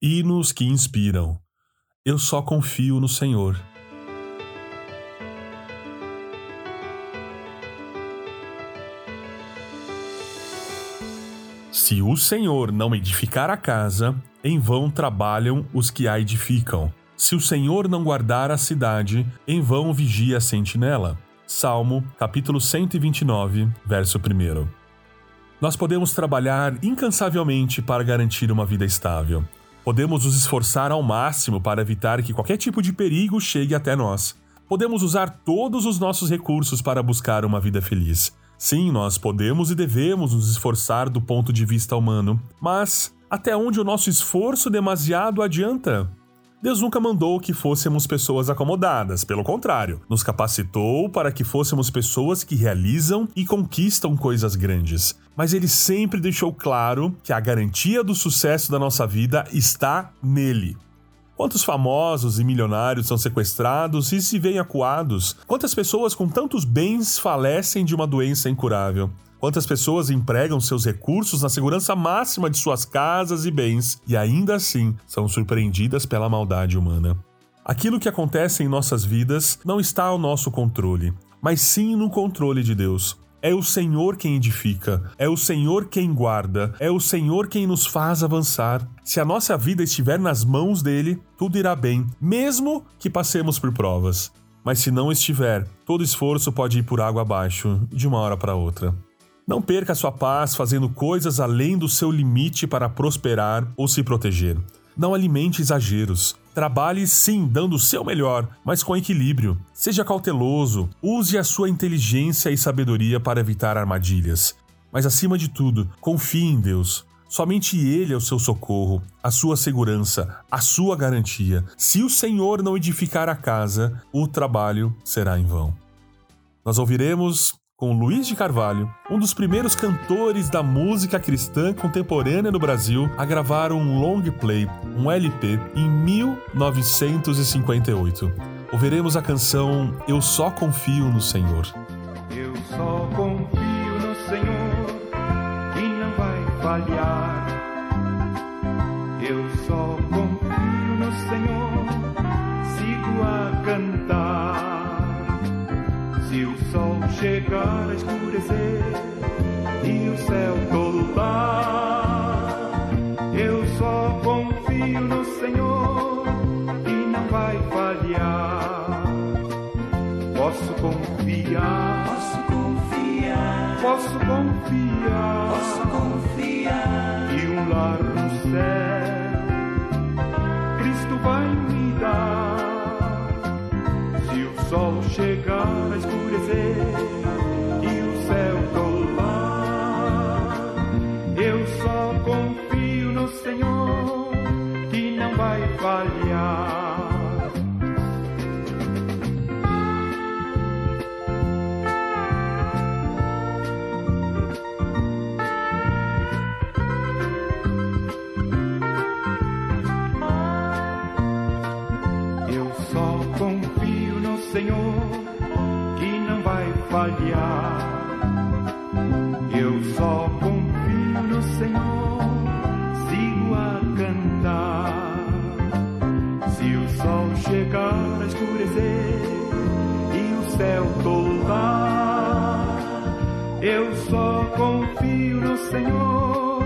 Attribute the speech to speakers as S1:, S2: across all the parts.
S1: Hinos que inspiram. Eu só confio no Senhor. Se o Senhor não edificar a casa, em vão trabalham os que a edificam. Se o Senhor não guardar a cidade, em vão vigia a sentinela. Salmo, capítulo 129, verso 1. Nós podemos trabalhar incansavelmente para garantir uma vida estável. Podemos nos esforçar ao máximo para evitar que qualquer tipo de perigo chegue até nós. Podemos usar todos os nossos recursos para buscar uma vida feliz. Sim, nós podemos e devemos nos esforçar do ponto de vista humano, mas até onde o nosso esforço demasiado adianta? Deus nunca mandou que fôssemos pessoas acomodadas, pelo contrário, nos capacitou para que fôssemos pessoas que realizam e conquistam coisas grandes. Mas ele sempre deixou claro que a garantia do sucesso da nossa vida está nele. Quantos famosos e milionários são sequestrados e se veem acuados? Quantas pessoas com tantos bens falecem de uma doença incurável? Quantas pessoas empregam seus recursos na segurança máxima de suas casas e bens e ainda assim são surpreendidas pela maldade humana? Aquilo que acontece em nossas vidas não está ao nosso controle, mas sim no controle de Deus. É o Senhor quem edifica, é o Senhor quem guarda, é o Senhor quem nos faz avançar. Se a nossa vida estiver nas mãos dele, tudo irá bem, mesmo que passemos por provas. Mas se não estiver, todo esforço pode ir por água abaixo, de uma hora para outra. Não perca sua paz fazendo coisas além do seu limite para prosperar ou se proteger. Não alimente exageros. Trabalhe sim, dando o seu melhor, mas com equilíbrio. Seja cauteloso, use a sua inteligência e sabedoria para evitar armadilhas. Mas acima de tudo, confie em Deus. Somente Ele é o seu socorro, a sua segurança, a sua garantia. Se o Senhor não edificar a casa, o trabalho será em vão. Nós ouviremos com Luiz de Carvalho, um dos primeiros cantores da música cristã contemporânea no Brasil a gravar um long play, um LP, em 1958. Ouviremos a canção Eu Só Confio no Senhor.
S2: Eu só confio no Senhor, que não vai falhar. Escurecer e o céu tolar, eu só confio no Senhor e não vai falhar. Posso confiar,
S3: posso confiar,
S2: posso confiar,
S3: posso confiar.
S2: E um lar no céu Cristo vai me dar. Se o sol chegar falhar. Eu só confio no Senhor que não vai falhar. Eu só confio no Senhor, sigo a cantar. Céu tolar, eu só confio no Senhor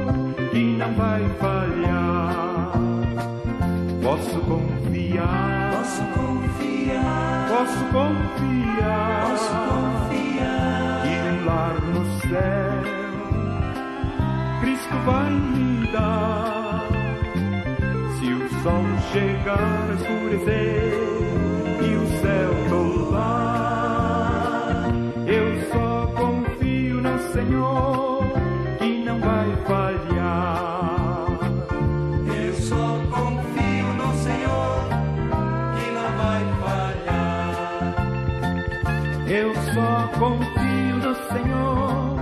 S2: que não vai falhar. Posso confiar,
S3: posso confiar,
S2: posso confiar,
S3: posso confiar.
S2: E um lar no céu Cristo vai me dar. Se o sol chegar a escurecer só confio no Senhor